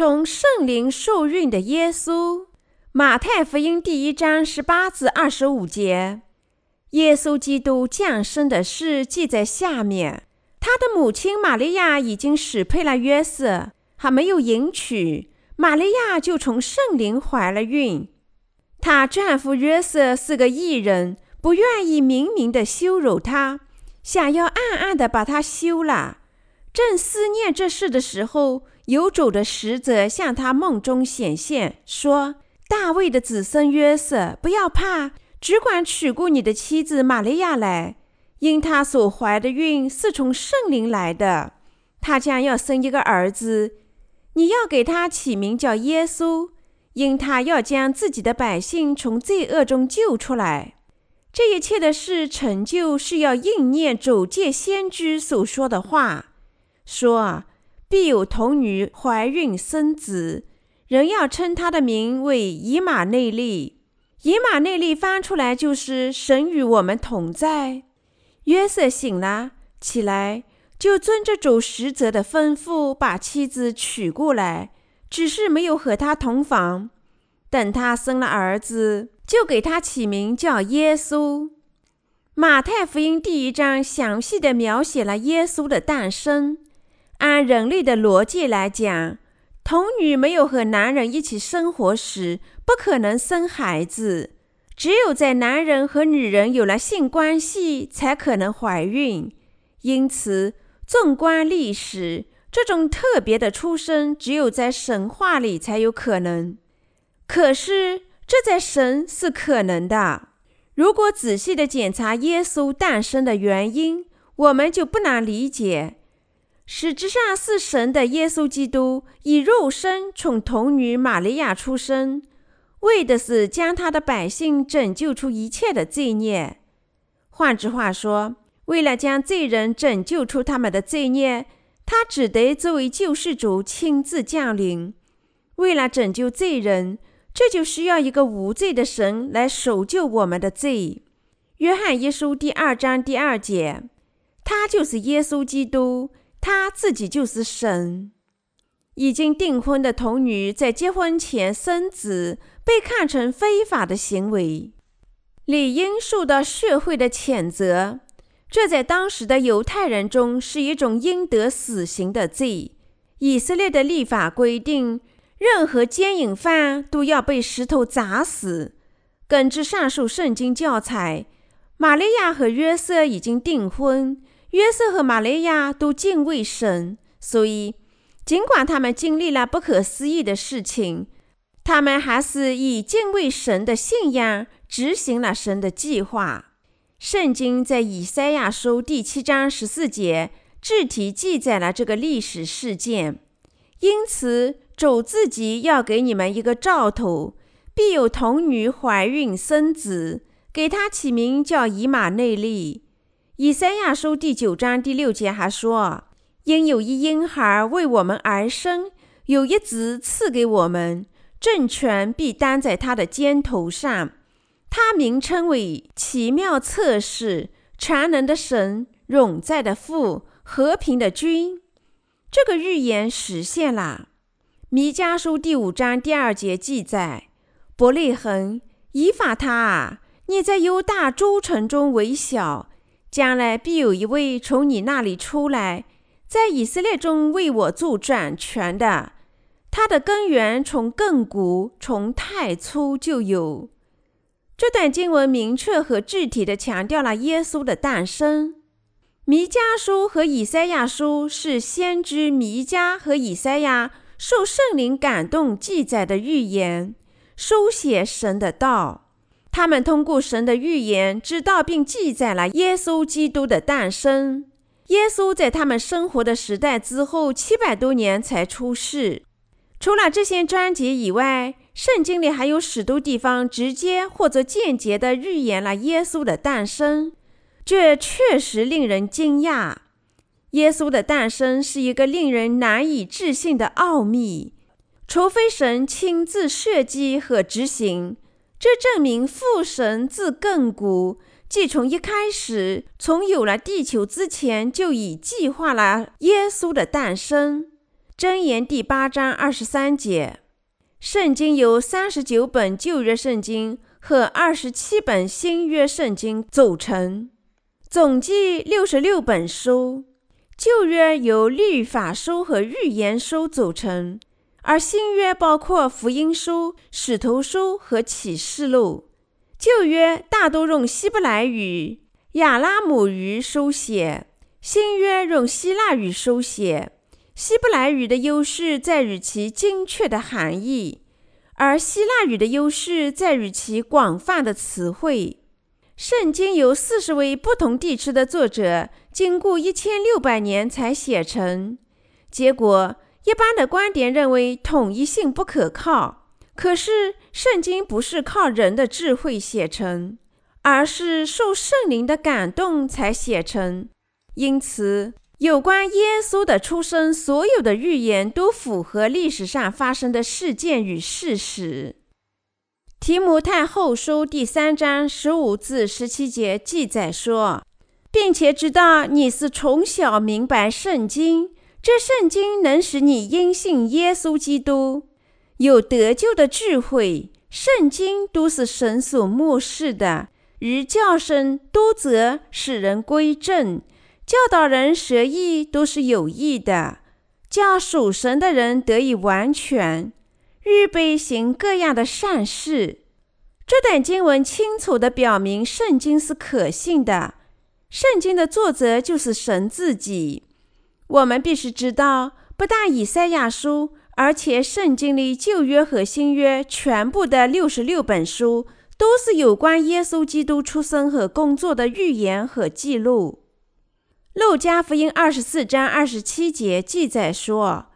从圣灵受孕的耶稣。马太福音第一章十八至二十五节，耶稣基督降生的事记在下面。他的母亲玛利亚已经许配了约瑟，还没有迎娶，玛利亚就从圣灵怀了孕。她丈夫约瑟是个义人，不愿意明明的羞辱她，想要暗暗的把她休了。正思念这事的时候，有主的使者向他梦中显现，说。大卫的子孙约瑟，不要怕，只管娶过你的妻子玛利亚来，因她所怀的孕是从圣灵来的。她将要生一个儿子，你要给他起名叫耶稣，因他要将自己的百姓从罪恶中救出来。这一切的事成就，是要应验走界先知所说的话，说必有童女怀孕生子。人要称他的名为以马内利，以马内利翻出来就是神与我们同在。约瑟醒了，起来就遵着主使者的吩咐，把妻子娶过来，只是没有和他同房。等他生了儿子，就给他起名叫耶稣。马太福音第一章详细地描写了耶稣的诞生。按人类的逻辑来讲，童女没有和男人一起生活时，不可能生孩子。只有在男人和女人有了性关系，才可能怀孕。因此，纵观历史，这种特别的出生只有在神话里才有可能。可是，这在神是可能的。如果仔细的检查耶稣诞生的原因，我们就不难理解。实质上是神的耶稣基督以肉身从童女玛利亚出生，为的是将他的百姓拯救出一切的罪孽。换句话说，为了将罪人拯救出他们的罪孽，他只得作为救世主亲自降临。为了拯救罪人，这就需要一个无罪的神来赎救我们的罪。约翰一书第二章第二节，他就是耶稣基督。他自己就是神。已经订婚的童女在结婚前生子，被看成非法的行为，理应受到社会的谴责。这在当时的犹太人中是一种应得死刑的罪。以色列的立法规定，任何奸淫犯都要被石头砸死。根据上述圣经教材，玛利亚和约瑟已经订婚。约瑟和玛利亚都敬畏神，所以尽管他们经历了不可思议的事情，他们还是以敬畏神的信仰执行了神的计划。圣经在以赛亚书第七章十四节具体记载了这个历史事件。因此，主自己要给你们一个兆头：必有童女怀孕生子，给他起名叫以马内利。以赛亚书第九章第六节还说：“因有一婴孩为我们而生，有一子赐给我们，政权必担在他的肩头上。他名称为奇妙策士、全能的神、永在的父、和平的君。”这个预言实现了。弥迦书第五章第二节记载：“伯利恒，以法他啊，你在犹大诸城中为小。”将来必有一位从你那里出来，在以色列中为我做掌权的。他的根源从亘古，从太初就有。这段经文明确和具体地强调了耶稣的诞生。弥迦书和以赛亚书是先知弥迦和以赛亚受圣灵感动记载的预言，书写神的道。他们通过神的预言，知道并记载了耶稣基督的诞生。耶稣在他们生活的时代之后七百多年才出世。除了这些章节以外，圣经里还有许多地方直接或者间接地预言了耶稣的诞生，这确实令人惊讶。耶稣的诞生是一个令人难以置信的奥秘，除非神亲自设计和执行。这证明父神自亘古，即从一开始，从有了地球之前，就已计划了耶稣的诞生。箴言第八章二十三节。圣经由三十九本旧约圣经和二十七本新约圣经组成，总计六十六本书。旧约由律法书和预言书组成，而新约包括福音书、使徒书和启示录。旧约大多用希伯来语、亚拉姆语书写，新约用希腊语书写。希伯来语的优势在于其精确的含义，而希腊语的优势在于其广泛的词汇。圣经由四十位不同地区的作者经过一千六百年才写成，结果一般的观点认为统一性不可靠。可是圣经不是靠人的智慧写成，而是受圣灵的感动才写成，因此，有关耶稣的出生，所有的预言都符合历史上发生的事件与事实。提摩太后书第三章十五至十七节记载说，并且知道你是从小明白圣经，这圣经能使你因信耶稣基督有得救的智慧。圣经都是神所默示的，于教训、督责、使人归正。教导人学义都是有益的，叫属神的人得以完全，预备行各样的善事。这段经文清楚地表明圣经是可信的，圣经的作者就是神自己。我们必须知道，不但以赛亚书，而且圣经里旧约和新约全部的六十六本书，都是有关耶稣基督出生和工作的预言和记录。路加福音二十四章二十七节记载说：“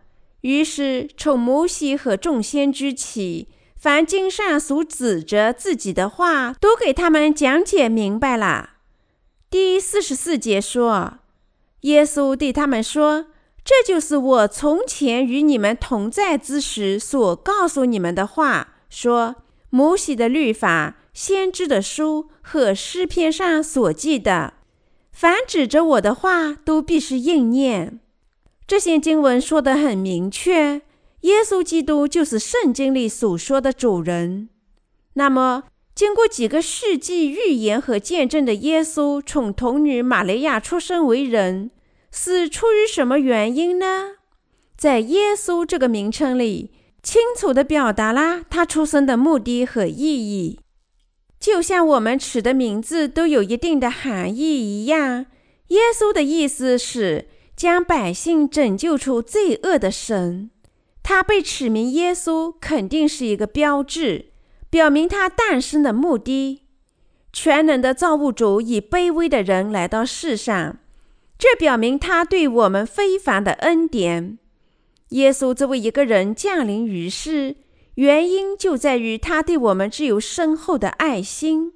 于是从摩西和众先知起，凡经上所指着自己的话，都给他们讲解明白了。”第四十四节说：“耶稣对他们说，这就是我从前与你们同在之时所告诉你们的话，说摩西的律法、先知的书和诗篇上所记的。”凡指着我的话，都必是应验。这些经文说得很明确，耶稣基督就是圣经里所说的主人。那么，经过几个世纪预言和见证的耶稣，从童女玛利亚出生为人，是出于什么原因呢？在耶稣这个名称里，清楚地表达了他出生的目的和意义。就像我们取的名字都有一定的含义一样，耶稣的意思是将百姓拯救出罪恶的神。他被取名耶稣，肯定是一个标志，表明他诞生的目的。全能的造物主以卑微的人来到世上，这表明他对我们非凡的恩典。耶稣作为一个人降临于世。原因就在于他对我们具有深厚的爱心。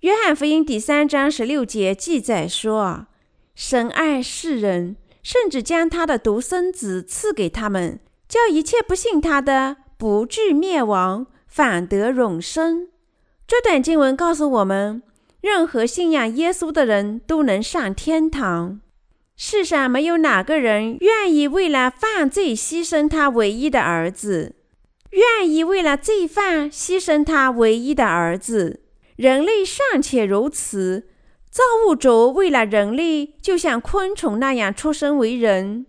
约翰福音第三章十六节记载说：“神爱世人，甚至将他的独生子赐给他们，叫一切不信他的不至灭亡，反得永生。”这段经文告诉我们，任何信仰耶稣的人都能上天堂。世上没有哪个人愿意为了犯罪牺牲他唯一的儿子。愿意为了罪犯牺牲他唯一的儿子，人类尚且如此，造物主为了人类，就像昆虫那样出生为人。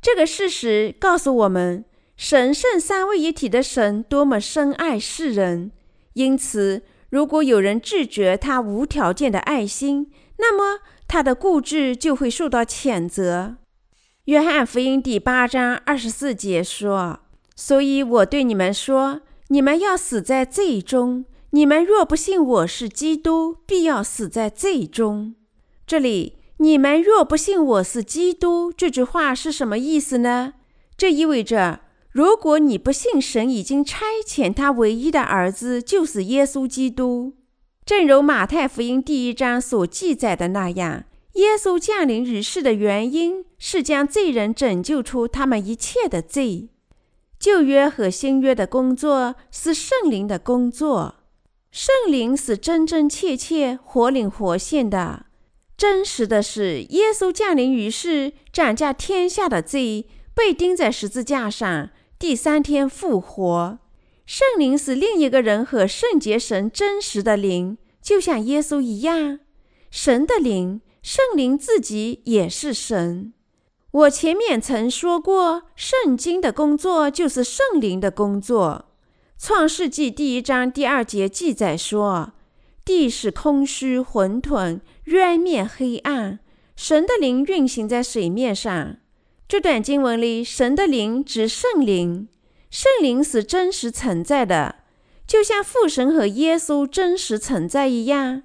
这个事实告诉我们，神圣三位一体的神多么深爱世人。因此，如果有人拒绝他无条件的爱心，那么他的固执就会受到谴责。约翰福音第八章二十四节说。所以我对你们说，你们要死在罪中。你们若不信我是基督，必要死在罪中。这里“你们若不信我是基督”这句话是什么意思呢？这意味着，如果你不信神已经差遣他唯一的儿子，就是耶稣基督，正如马太福音第一章所记载的那样，耶稣降临于世的原因是将罪人拯救出他们一切的罪。旧约和新约的工作是圣灵的工作，圣灵是真真切切、活灵活现的。真实的是，耶稣降临于世，斩下天下的罪，被钉在十字架上，第三天复活。圣灵是另一个人和圣洁神真实的灵，就像耶稣一样。神的灵，圣灵自己也是神。我前面曾说过，圣经的工作就是圣灵的工作。创世纪第一章第二节记载说：“地是空虚混沌，渊面黑暗，神的灵运行在水面上。”这段经文里，神的灵指圣灵，圣灵是真实存在的，就像父神和耶稣真实存在一样。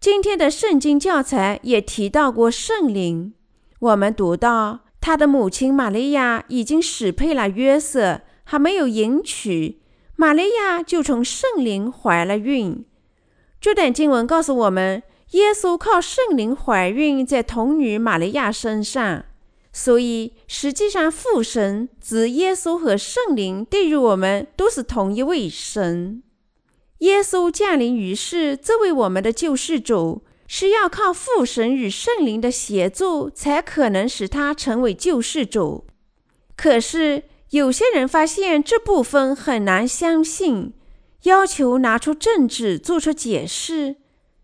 今天的圣经教材也提到过圣灵。我们读到他的母亲玛利亚已经许配了约瑟，还没有迎娶，玛利亚就从圣灵怀了孕。这段经文告诉我们，耶稣靠圣灵怀孕在童女玛利亚身上。所以，实际上，父神、子耶稣和圣灵对于我们都是同一位神。耶稣降临于世，作为我们的救世主，是要靠父神与圣灵的协助，才可能使他成为救世主。可是，有些人发现这部分很难相信，要求拿出证据做出解释，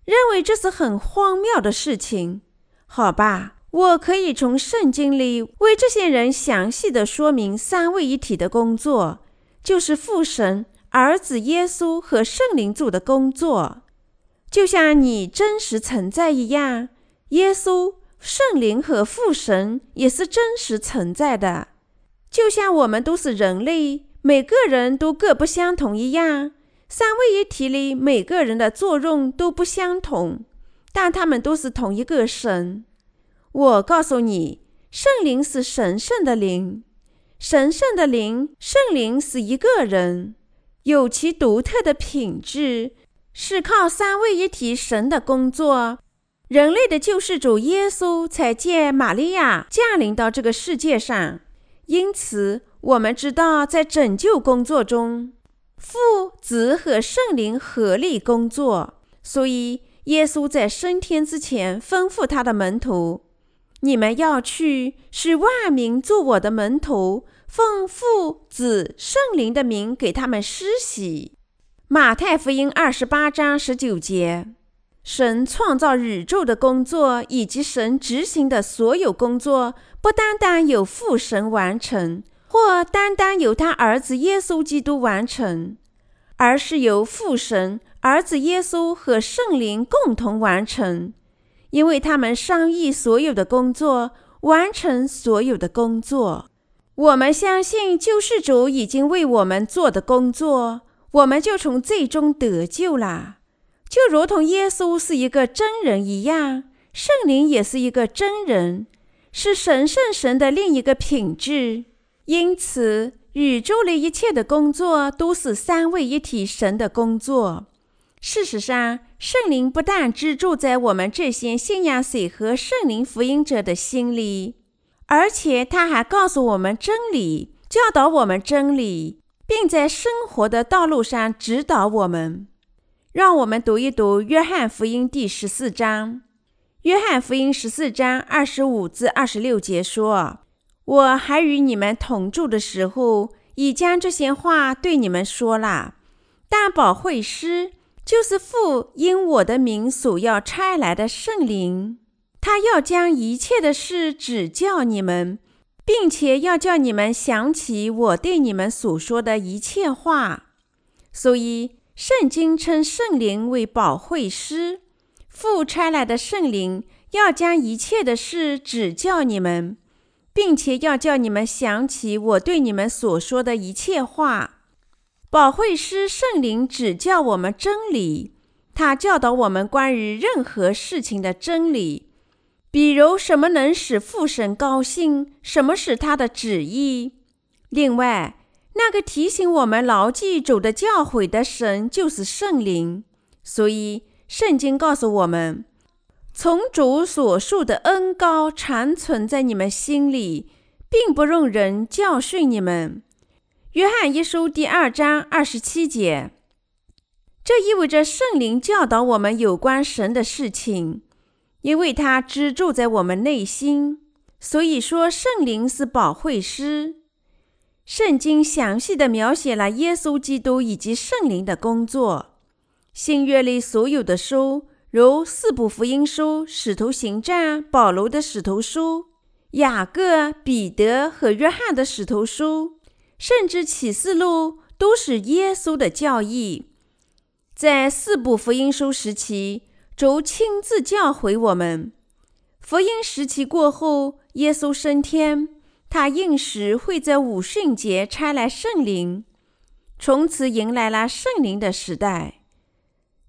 认为这是很荒谬的事情。好吧。我可以从圣经里为这些人详细地说明三位一体的工作，就是父神、儿子耶稣和圣灵做的工作，就像你真实存在一样。耶稣、圣灵和父神也是真实存在的，就像我们都是人类，每个人都各不相同一样。三位一体里每个人的作用都不相同，但他们都是同一个神。我告诉你，圣灵是神圣的灵，神圣的灵，圣灵是一个人，有其独特的品质，是靠三位一体神的工作。人类的救世主耶稣才借玛利亚降临到这个世界上，因此我们知道，在拯救工作中，父、子和圣灵合力工作。所以，耶稣在升天之前吩咐他的门徒。你们要去，使万民做我的门徒，奉父、子、圣灵的名给他们施洗。马太福音二十八章十九节，神创造宇宙的工作以及神执行的所有工作，不单单由父神完成，或单单由他儿子耶稣基督完成，而是由父神、儿子耶稣和圣灵共同完成。因为他们商议所有的工作，完成所有的工作。我们相信救世主已经为我们做的工作，我们就从最终得救了。就如同耶稣是一个真人一样，圣灵也是一个真人，是神圣神的另一个品质。因此，宇宙里一切的工作都是三位一体神的工作。事实上，圣灵不但居住在我们这些信仰水和圣灵福音者的心里，而且他还告诉我们真理，教导我们真理，并在生活的道路上指导我们。让我们读一读《约翰福音》第十四章，《约翰福音》十四章二十五至二十六节说：“我还与你们同住的时候，已将这些话对你们说了，但保惠师。”就是父因我的名所要差来的圣灵，他要将一切的事指教你们，并且要叫你们想起我对你们所说的一切话。所以，圣经称圣灵为保惠师，父差来的圣灵要将一切的事指教你们，并且要叫你们想起我对你们所说的一切话。保惠师圣灵指教我们真理，他教导我们关于任何事情的真理，比如什么能使父神高兴，什么是他的旨意。另外，那个提醒我们牢记主的教诲的神就是圣灵。所以，圣经告诉我们，从主所述的恩高常存在你们心里，并不容人教训你们。约翰一书第二章二十七节，这意味着圣灵教导我们有关神的事情，因为他居住在我们内心，所以说圣灵是保惠师。圣经详细地描写了耶稣基督以及圣灵的工作。新约里所有的书，如四部福音书、使徒行传、保罗的使徒书、雅各、彼得和约翰的使徒书，甚至启示录，都是耶稣的教义。在四部福音书时期，主亲自教诲我们；福音时期过后，耶稣升天。他应时会在五旬节差来圣灵，从此迎来了圣灵的时代。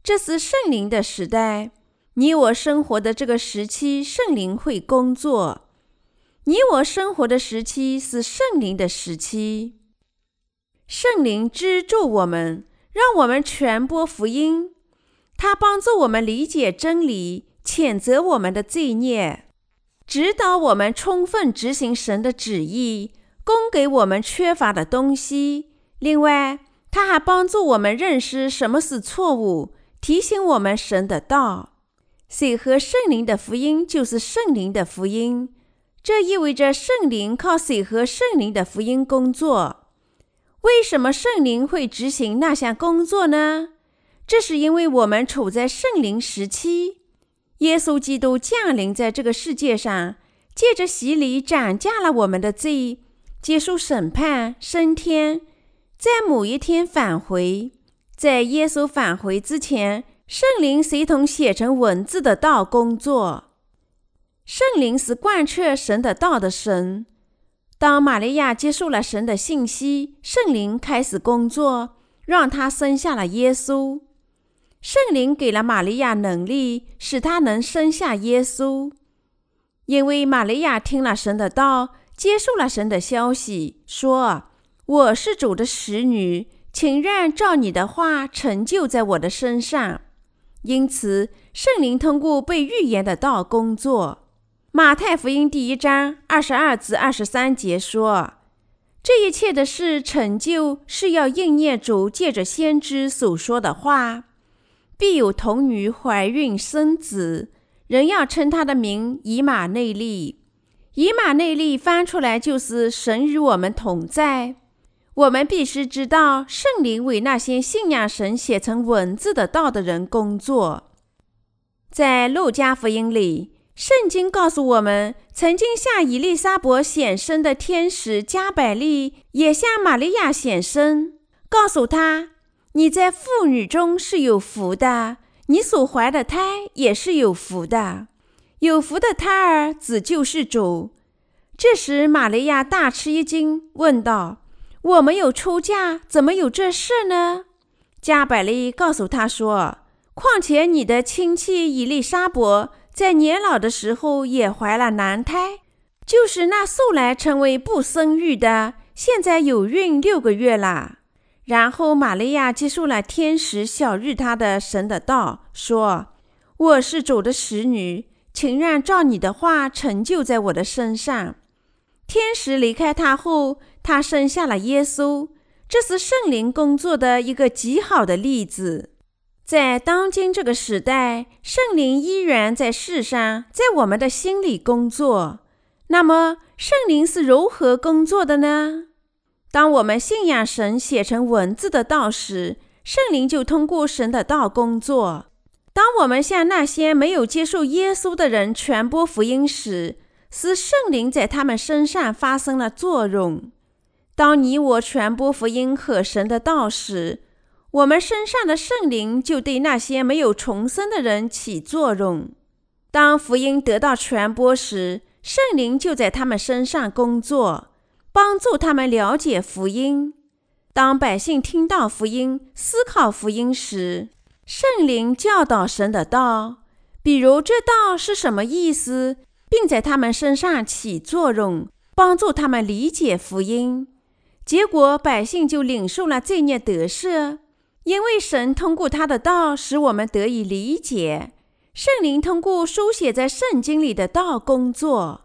这是圣灵的时代，你我生活的这个时期，圣灵会工作。你我生活的时期是圣灵的时期。圣灵资助我们，让我们传播福音。他帮助我们理解真理，谴责我们的罪孽。指导我们充分执行神的旨意，供给我们缺乏的东西。另外，他还帮助我们认识什么是错误，提醒我们神的道。水和圣灵的福音就是圣灵的福音，这意味着圣灵靠水和圣灵的福音工作。为什么圣灵会执行那项工作呢？这是因为我们处在圣灵时期。耶稣基督降临在这个世界上，借着洗礼斩价了我们的罪，接受审判，升天，在某一天返回。在耶稣返回之前，圣灵随同写成文字的道工作。圣灵是贯彻神的道的神。当玛利亚接受了神的信息，圣灵开始工作，让她生下了耶稣。圣灵给了玛利亚能力，使她能生下耶稣。因为玛利亚听了神的道，接受了神的消息，说：“我是主的使女，请愿照你的话成就在我的身上。”因此，圣灵通过被预言的道工作。马太福音第一章二十二至二十三节说：“这一切的事成就，是要应验主借着先知所说的话。”必有童女怀孕生子，人要称他的名以马内利。以马内利翻出来就是神与我们同在。我们必须知道，圣灵为那些信仰神写成文字的道的人工作。在路加福音里，圣经告诉我们，曾经向以利沙伯显身的天使加百利也向玛利亚显身，告诉她。你在妇女中是有福的，你所怀的胎也是有福的，有福的胎儿子就是主。这时，玛利亚大吃一惊，问道：“我没有出嫁，怎么有这事呢？”加百利告诉她说：“况且你的亲戚以利沙伯在年老的时候也怀了男胎，就是那素来称为不生育的，现在有孕六个月了。”然后，玛利亚接受了天使晓諭她的神的道，说：“我是主的使女，请愿照你的话成就在我的身上。”天使离开她后，她生下了耶稣。这是圣灵工作的一个极好的例子。在当今这个时代，圣灵依然在世上，在我们的心里工作。那么，圣灵是如何工作的呢？当我们信仰神写成文字的道时，圣灵就通过神的道工作。当我们向那些没有接受耶稣的人传播福音时，是圣灵在他们身上发生了作用。当你我传播福音和神的道时，我们身上的圣灵就对那些没有重生的人起作用。当福音得到传播时，圣灵就在他们身上工作。帮助他们了解福音。当百姓听到福音、思考福音时，圣灵教导神的道，比如这道是什么意思，并在他们身上起作用，帮助他们理解福音。结果，百姓就领受了罪孽得赦，因为神通过他的道使我们得以理解。圣灵通过书写在圣经里的道工作。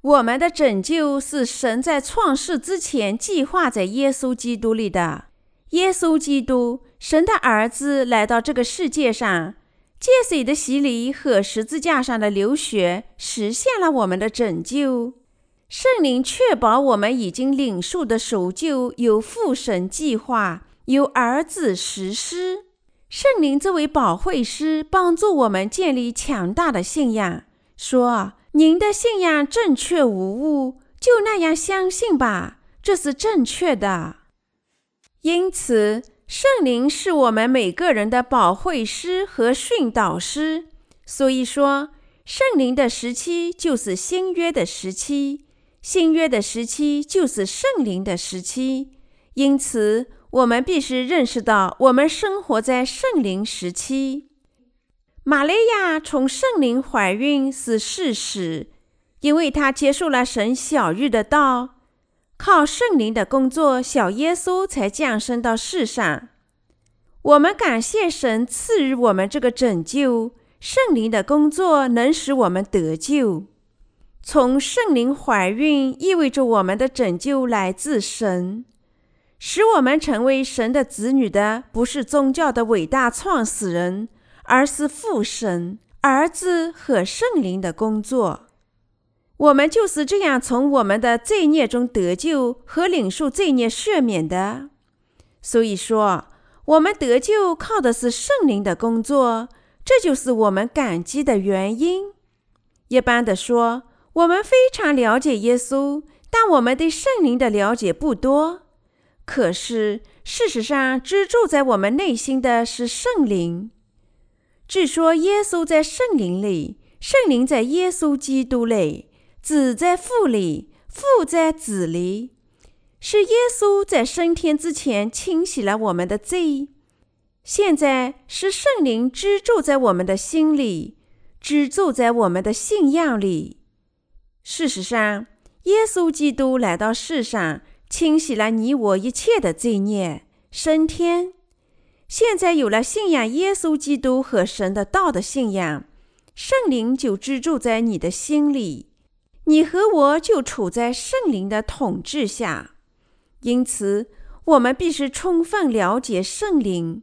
我们的拯救是神在创世之前计划在耶稣基督里的。耶稣基督，神的儿子，来到这个世界上，借水的洗礼和十字架上的流血，实现了我们的拯救。圣灵确保我们已经领受的守旧由父神计划，由儿子实施。圣灵这位保惠师帮助我们建立强大的信仰，说：“您的信仰正确无误，就那样相信吧，这是正确的。”因此，圣灵是我们每个人的保惠师和训导师。所以说，圣灵的时期就是新约的时期，新约的时期就是圣灵的时期。因此，我们必须认识到，我们生活在圣灵时期。玛利亚从圣灵怀孕是事实，因为她接受了神晓諭的道，靠圣灵的工作，小耶稣才降生到世上。我们感谢神赐予我们这个拯救，圣灵的工作能使我们得救。从圣灵怀孕意味着我们的拯救来自神。使我们成为神的子女的，不是宗教的伟大创始人，而是父神、儿子和圣灵的工作。我们就是这样从我们的罪孽中得救和领受罪孽赦免的。所以说，我们得救靠的是圣灵的工作，这就是我们感激的原因。一般的说，我们非常了解耶稣，但我们对圣灵的了解不多。可是，事实上，居住在我们内心的是圣灵。据说，耶稣在圣灵里，圣灵在耶稣基督里，子在父里，父在子里。是耶稣在升天之前清洗了我们的罪，现在是圣灵居住在我们的心里，居住在我们的信仰里。事实上，耶稣基督来到世上。清洗了你我一切的罪孽，升天。现在有了信仰耶稣基督和神的道的信仰，圣灵就居住在你的心里，你和我就处在圣灵的统治下。因此，我们必须充分了解圣灵。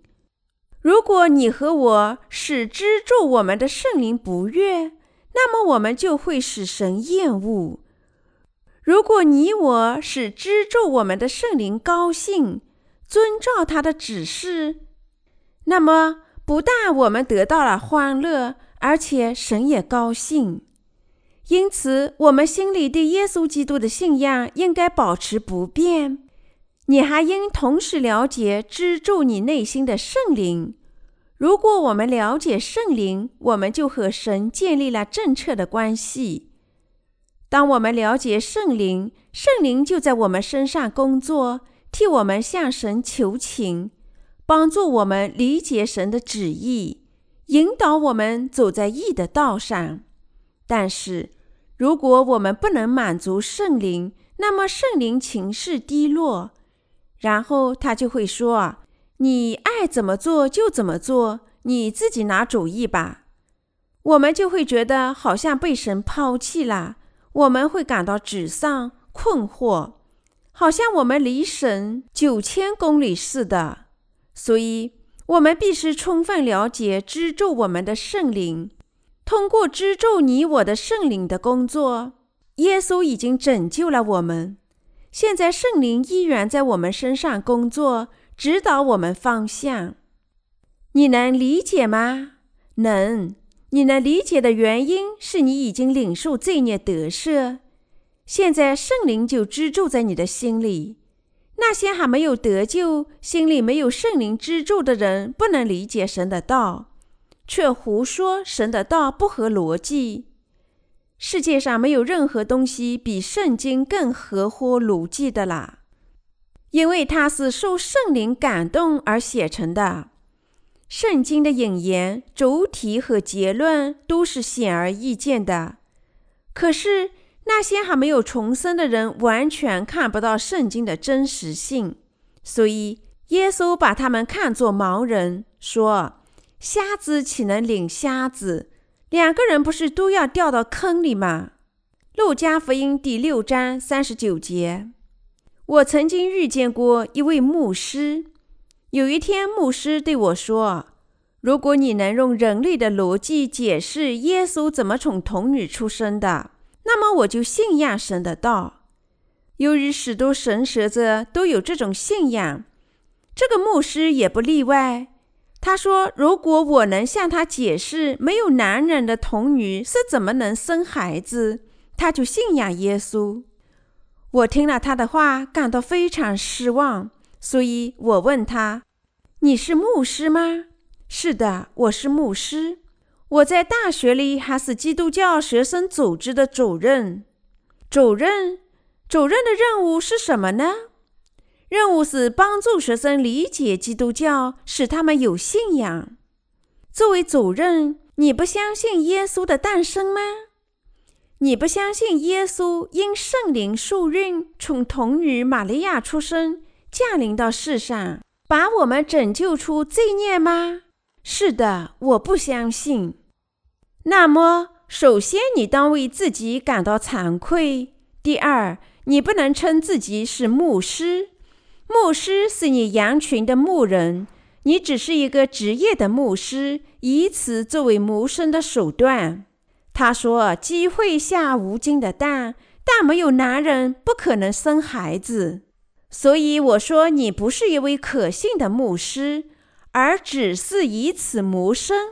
如果你和我使居住我们的圣灵不悦，那么我们就会使神厌恶。如果你我使居住我们的圣灵高兴，遵照他的指示，那么不但我们得到了欢乐，而且神也高兴。因此，我们心里对耶稣基督的信仰应该保持不变。你还应同时了解居住你内心的圣灵。如果我们了解圣灵，我们就和神建立了正确的关系。当我们了解圣灵，圣灵就在我们身上工作，替我们向神求情，帮助我们理解神的旨意，引导我们走在义的道上。但是，如果我们不能满足圣灵，那么圣灵情绪低落，然后他就会说：“你爱怎么做就怎么做，你自己拿主意吧。”我们就会觉得好像被神抛弃了。我们会感到沮丧、困惑，好像我们离神九千公里似的。所以，我们必须充分了解居住我们的圣灵。通过居住你我的圣灵的工作，耶稣已经拯救了我们。现在，圣灵依然在我们身上工作，指导我们方向。你能理解吗？能。你能理解的原因是你已经领受罪孽得赦，现在圣灵就居住在你的心里。那些还没有得救、心里没有圣灵居住的人，不能理解神的道，却胡说神的道不合逻辑。世界上没有任何东西比圣经更合乎逻辑的啦，因为它是受圣灵感动而写成的。圣经的引言、主题和结论都是显而易见的，可是那些还没有重生的人完全看不到圣经的真实性，所以耶稣把他们看作盲人，说：“瞎子岂能领瞎子？两个人不是都要掉到坑里吗？”路加福音第六章三十九节。我曾经遇见过一位牧师。有一天，牧师对我说：“如果你能用人类的逻辑解释耶稣怎么从童女出生的，那么我就信仰神的道。由于许多神学者都有这种信仰，这个牧师也不例外。他说：“如果我能向他解释没有男人的童女是怎么能生孩子，他就信仰耶稣。”我听了他的话，感到非常失望，所以我问他：“你是牧师吗？”“是的，我是牧师。我在大学里还是基督教学生组织的主任。主任，主任的任务是什么呢？”任务是帮助学生理解基督教，使他们有信仰。作为主任，你不相信耶稣的诞生吗？你不相信耶稣因圣灵受孕，从童女玛利亚出生，降临到世上，把我们拯救出罪孽吗？是的，我不相信。那么，首先你当为自己感到惭愧。第二，你不能称自己是牧师。牧师是你羊群的牧人，你只是一个职业的牧师，以此作为谋生的手段。他说：“鸡会下无精的蛋，但没有男人不可能生孩子。”所以我说你不是一位可信的牧师，而只是以此谋生。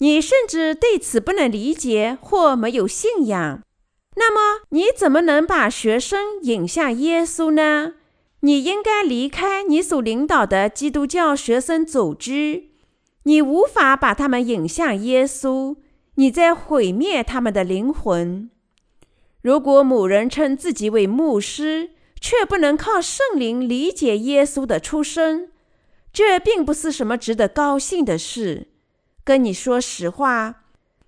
你甚至对此不能理解或没有信仰。那么你怎么能把学生引向耶稣呢？你应该离开你所领导的基督教学生组织。你无法把他们引向耶稣，你在毁灭他们的灵魂。如果某人称自己为牧师，却不能靠圣灵理解耶稣的出生，这并不是什么值得高兴的事。跟你说实话，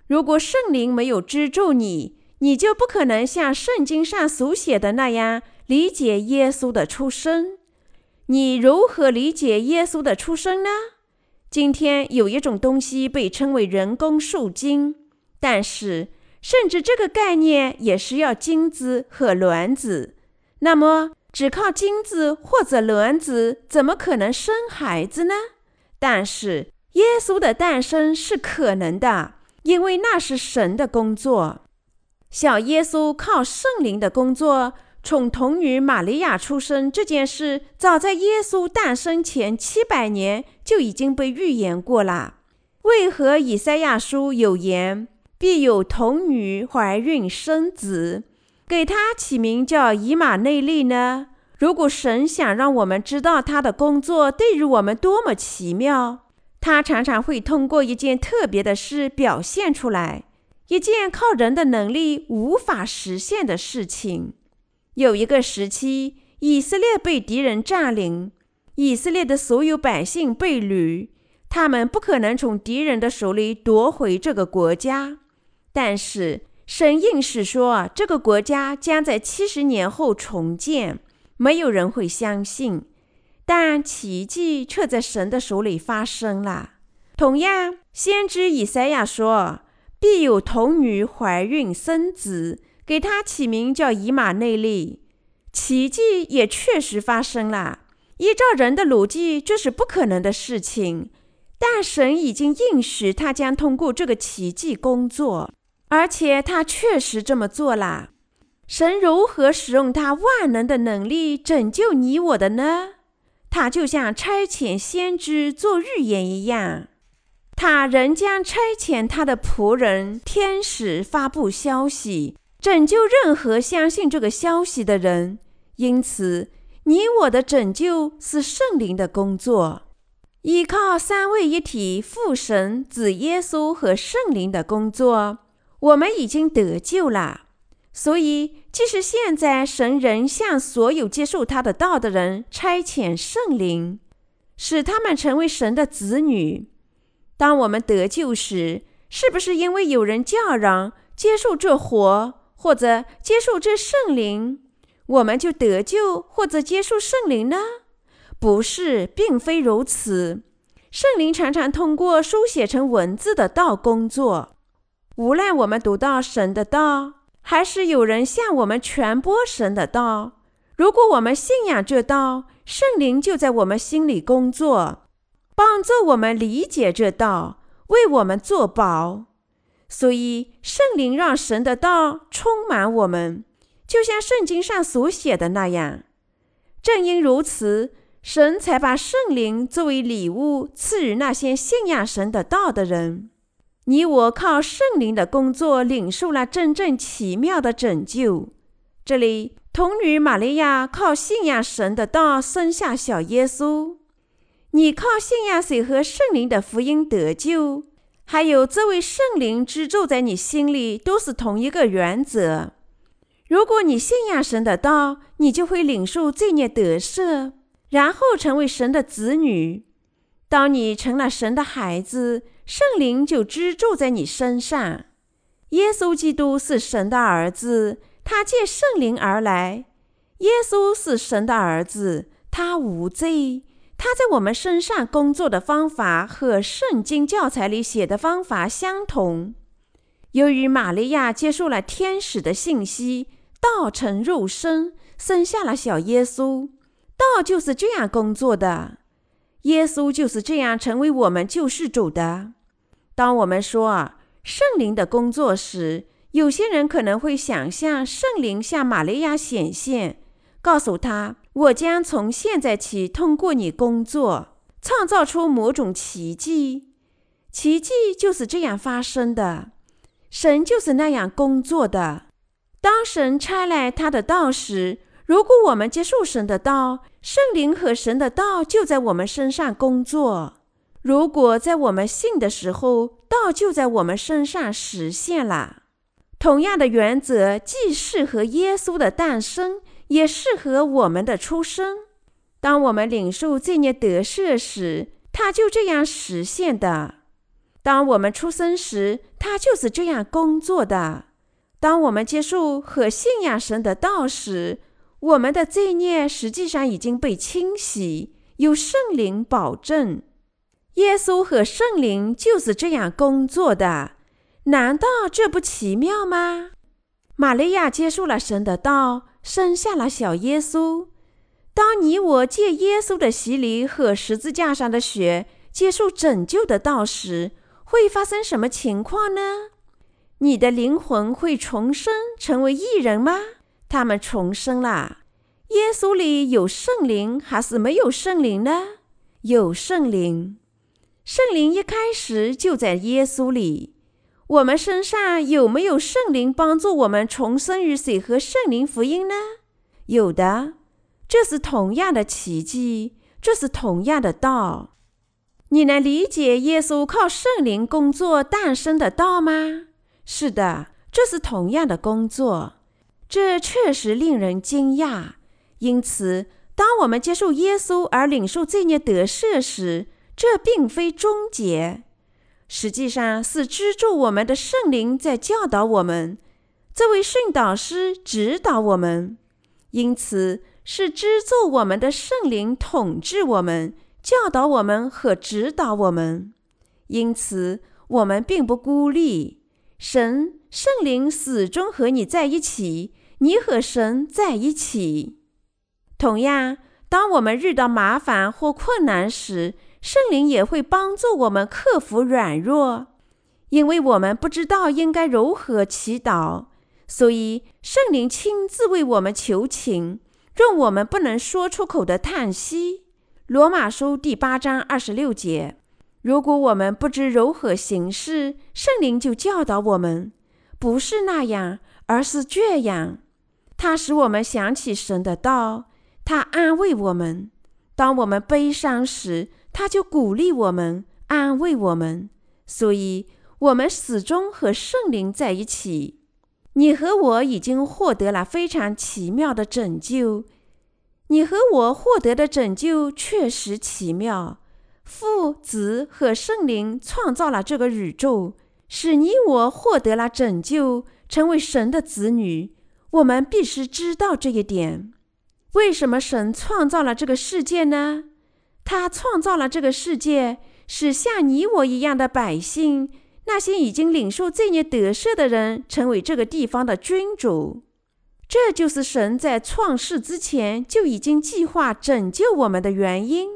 如果圣灵没有资助你，你就不可能像圣经上所写的那样。理解耶稣的出生，你如何理解耶稣的出生呢？今天有一种东西被称为人工受精，但是甚至这个概念也需要精子和卵子。那么，只靠精子或者卵子怎么可能生孩子呢？但是耶稣的诞生是可能的，因为那是神的工作。小耶稣靠圣灵的工作。从童女玛利亚出生这件事，早在耶稣诞生前七百年就已经被预言过了。为何以赛亚书有言：“必有童女怀孕生子，给他起名叫以马内利”呢？如果神想让我们知道他的工作对于我们多么奇妙，他常常会通过一件特别的事表现出来，一件靠人的能力无法实现的事情。有一个时期，以色列被敌人占领，以色列的所有百姓被掳，他们不可能从敌人的手里夺回这个国家。但是神应许说，这个国家将在七十年后重建。没有人会相信，但奇迹却在神的手里发生了。同样，先知以赛亚说：“必有童女怀孕生子。”给他起名叫以马内利，奇迹也确实发生了。依照人的逻辑，这是不可能的事情，但神已经应许他将通过这个奇迹工作，而且他确实这么做了。神如何使用他万能的能力拯救你我的呢？他就像差遣先知做预言一样，他仍将差遣他的仆人天使发布消息。拯救任何相信这个消息的人，因此你我的拯救是圣灵的工作，依靠三位一体父神、子耶稣和圣灵的工作，我们已经得救了。所以，即使现在神仍向所有接受他的道的人差遣圣灵，使他们成为神的子女。当我们得救时，是不是因为有人叫嚷接受这活？或者接受这圣灵，我们就得救；或者接受圣灵呢？不是，并非如此。圣灵常常通过书写成文字的道工作。无论我们读到神的道，还是有人向我们传播神的道，如果我们信仰这道，圣灵就在我们心里工作，帮助我们理解这道，为我们作保。所以圣灵让神的道充满我们，就像圣经上所写的那样。正因如此，神才把圣灵作为礼物赐予那些信仰神的道的人。你我靠圣灵的工作领受了真正奇妙的拯救。这里，童女玛利亚靠信仰神的道生下小耶稣。你靠信仰谁和圣灵的福音得救，还有这位圣灵居住在你心里，都是同一个原则。如果你信仰神的道，你就会领受罪孽得赦，然后成为神的子女。当你成了神的孩子，圣灵就居住在你身上。耶稣基督是神的儿子，他借圣灵而来。耶稣是神的儿子，他无罪。他在我们身上工作的方法和圣经教材里写的方法相同。由于玛利亚接受了天使的信息。道成肉身，生下了小耶稣。道就是这样工作的，耶稣就是这样成为我们救世主的。当我们说啊圣灵的工作时，有些人可能会想象圣灵向玛利亚显现，告诉他：“我将从现在起通过你工作，创造出某种奇迹。”奇迹就是这样发生的，神就是那样工作的。当神差来他的道时，如果我们接受神的道，圣灵和神的道就在我们身上工作。如果在我们信的时候，道就在我们身上实现了。同样的原则既适合耶稣的诞生，也适合我们的出生。当我们领受罪孽得赦时，他就这样实现的；当我们出生时，他就是这样工作的。当我们接受和信仰神的道时，我们的罪孽实际上已经被清洗，有圣灵保证。耶稣和圣灵就是这样工作的，难道这不奇妙吗？玛利亚接受了神的道，生下了小耶稣。当你我借耶稣的洗礼和十字架上的血接受拯救的道时，会发生什么情况呢？你的灵魂会重生成为异人吗？他们重生了。耶稣里有圣灵还是没有圣灵呢？有圣灵。圣灵一开始就在耶稣里。我们身上有没有圣灵帮助我们重生于水和圣灵福音呢？有的。这是同样的奇迹，这是同样的道。你能理解耶稣靠圣灵工作诞生的道吗？是的，这是同样的工作，这确实令人惊讶。因此，当我们接受耶稣而领受罪孽得赦时，这并非终结，实际上是资助我们的圣灵在教导我们，这位训导师指导我们。因此，是资助我们的圣灵统治我们、教导我们和指导我们。因此，我们并不孤立。神圣灵始终和你在一起，你和神在一起。同样，当我们遇到麻烦或困难时，圣灵也会帮助我们克服软弱，因为我们不知道应该如何祈祷，所以圣灵亲自为我们求情，用我们不能说出口的叹息。罗马书第八章二十六节。如果我们不知如何行事，圣灵就教导我们，不是那样，而是这样。他使我们想起神的道，他安慰我们。当我们悲伤时，他就鼓励我们，安慰我们。所以，我们始终和圣灵在一起。你和我已经获得了非常奇妙的拯救。你和我获得的拯救确实奇妙。父、子和圣灵创造了这个宇宙，使你我获得了拯救，成为神的子女。我们必须知道这一点。为什么神创造了这个世界呢？他创造了这个世界，使像你我一样的百姓，那些已经领受罪孽得赦的人，成为这个地方的君主。这就是神在创世之前就已经计划拯救我们的原因。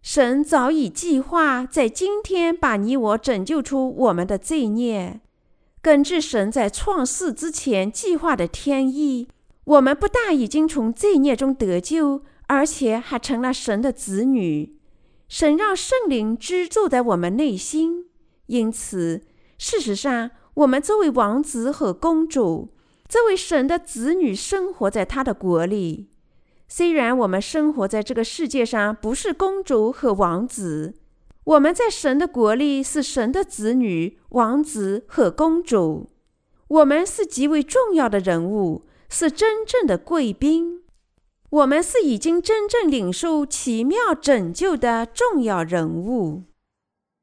神早已计划在今天把你我拯救出我们的罪孽。根据神在创世之前计划的天意，我们不但已经从罪孽中得救，而且还成了神的子女。神让圣灵居住在我们内心，因此，事实上，我们作为王子和公主，作为神的子女，生活在他的国里。虽然我们生活在这个世界上不是公主和王子，我们在神的国里是神的子女、王子和公主。我们是极为重要的人物，是真正的贵宾。我们是已经真正领受奇妙拯救的重要人物。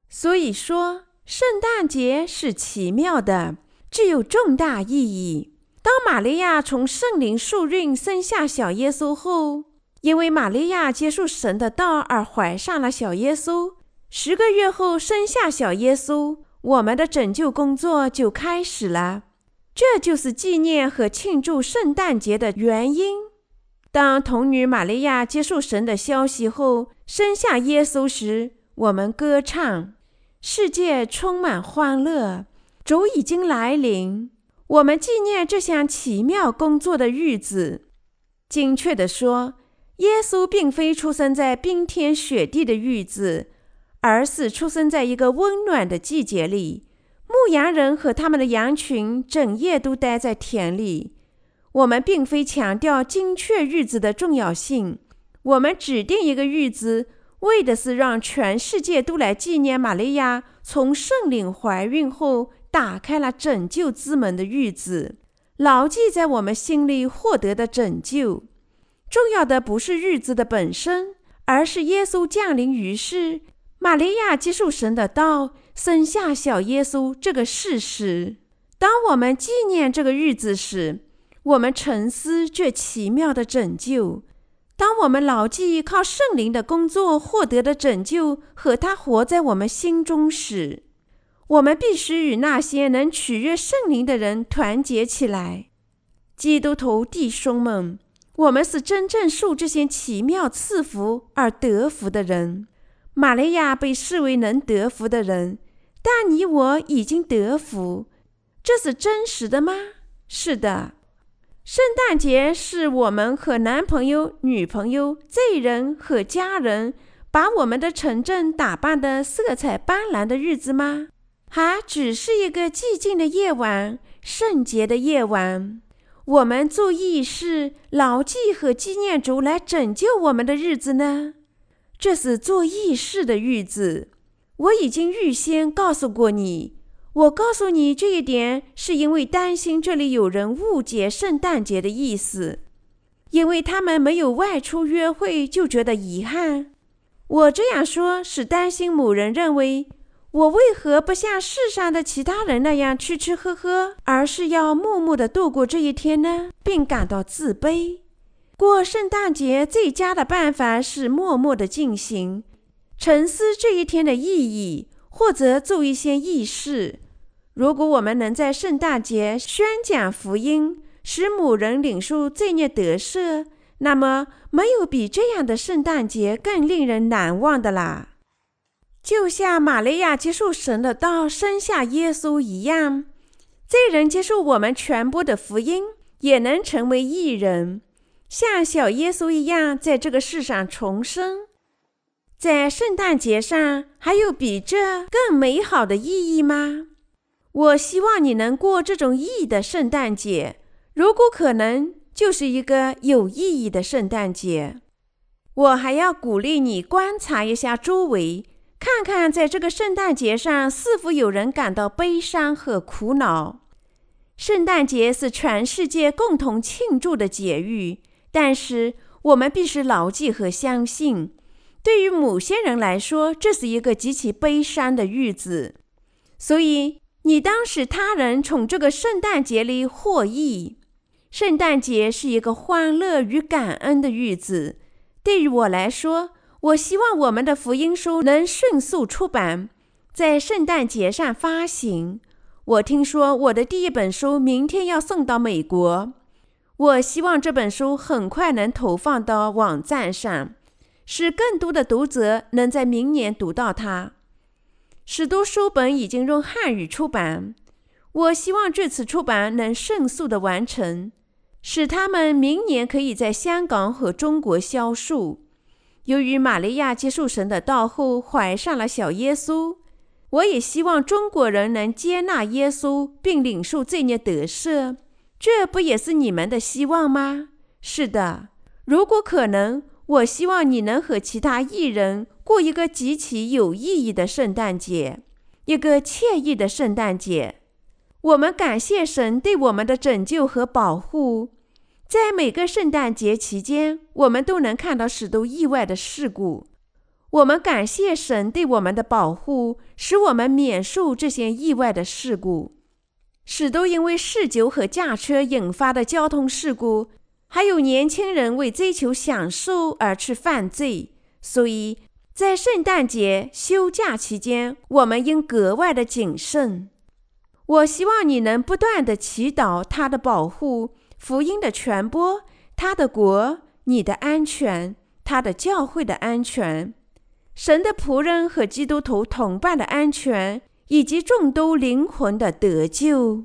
所以说，圣诞节是奇妙的，具有重大意义。当玛利亚从圣灵受孕生下小耶稣后，因为玛利亚接受神的道而怀上了小耶稣，十个月后生下小耶稣，我们的拯救工作就开始了。这就是纪念和庆祝圣诞节的原因。当童女玛利亚接受神的消息后，生下耶稣时，我们歌唱，世界充满欢乐，主已经来临。我们纪念这项奇妙工作的日子。精确地说，耶稣并非出生在冰天雪地的日子，而是出生在一个温暖的季节里。牧羊人和他们的羊群整夜都待在田里。我们并非强调精确日子的重要性，我们指定一个日子，为的是让全世界都来纪念玛利亚从圣灵怀孕后打开了拯救之门的日子，牢记在我们心里获得的拯救。重要的不是日子的本身，而是耶稣降临于世，玛利亚接受神的道，生下小耶稣这个事实。当我们纪念这个日子时，我们沉思这奇妙的拯救。当我们牢记靠圣灵的工作获得的拯救和他活在我们心中时，我们必须与那些能取悦圣灵的人团结起来。基督徒弟兄们，我们是真正受这些奇妙赐福而得福的人。玛利亚被视为能得福的人，但你我已经得福，这是真实的吗？是的。圣诞节是我们和男朋友、女朋友、罪人和家人把我们的城镇打扮得色彩斑斓的日子吗？还只是一个寂静的夜晚，圣洁的夜晚。我们做义事、牢记和纪念主来拯救我们的日子呢？这是做义事的日子。我已经预先告诉过你。我告诉你这一点，是因为担心这里有人误解圣诞节的意思，因为他们没有外出约会就觉得遗憾。我这样说是担心某人认为我为何不像世上的其他人那样吃吃喝喝，而是要默默地度过这一天呢，并感到自卑。过圣诞节最佳的办法是默默地进行，沉思这一天的意义，或者做一些义事。如果我们能在圣诞节宣讲福音，使某人领受罪孽得赦，那么没有比这样的圣诞节更令人难忘的啦。就像玛利亚接受神的道，生下耶稣一样，罪人接受我们传播的福音，也能成为义人，像小耶稣一样，在这个世上重生。在圣诞节上，还有比这更美好的意义吗？我希望你能过这种意义的圣诞节，如果可能，就是一个有意义的圣诞节。我还要鼓励你观察一下周围，看看在这个圣诞节上是否有人感到悲伤和苦恼。圣诞节是全世界共同庆祝的节日，但是我们必须牢记和相信，对于某些人来说，这是一个极其悲伤的日子，所以。你当使他人从这个圣诞节里获益。圣诞节是一个欢乐与感恩的日子。对于我来说，我希望我们的福音书能迅速出版，在圣诞节上发行。我听说我的第一本书明天要送到美国。我希望这本书很快能投放到网站上，使更多的读者能在明年读到它。许多书本已经用汉语出版。我希望这次出版能迅速地完成，使他们明年可以在香港和中国销售。由于玛利亚接受神的道后怀上了小耶稣，我也希望中国人能接纳耶稣并领受罪孽得赦。这不也是你们的希望吗？是的，如果可能，我希望你能和其他艺人过一个极其有意义的圣诞节，一个惬意的圣诞节。我们感谢神对我们的拯救和保护。在每个圣诞节期间，我们都能看到许多意外的事故。我们感谢神对我们的保护，使我们免受这些意外的事故。许多因为嗜酒和驾车引发的交通事故，还有年轻人为追求享受而去犯罪，所以在圣诞节休假期间，我们应格外的谨慎。我希望你能不断的祈祷他的保护、福音的传播、他的国、你的安全、他的教会的安全、神的仆人和基督徒同伴的安全。以及众多灵魂的得救。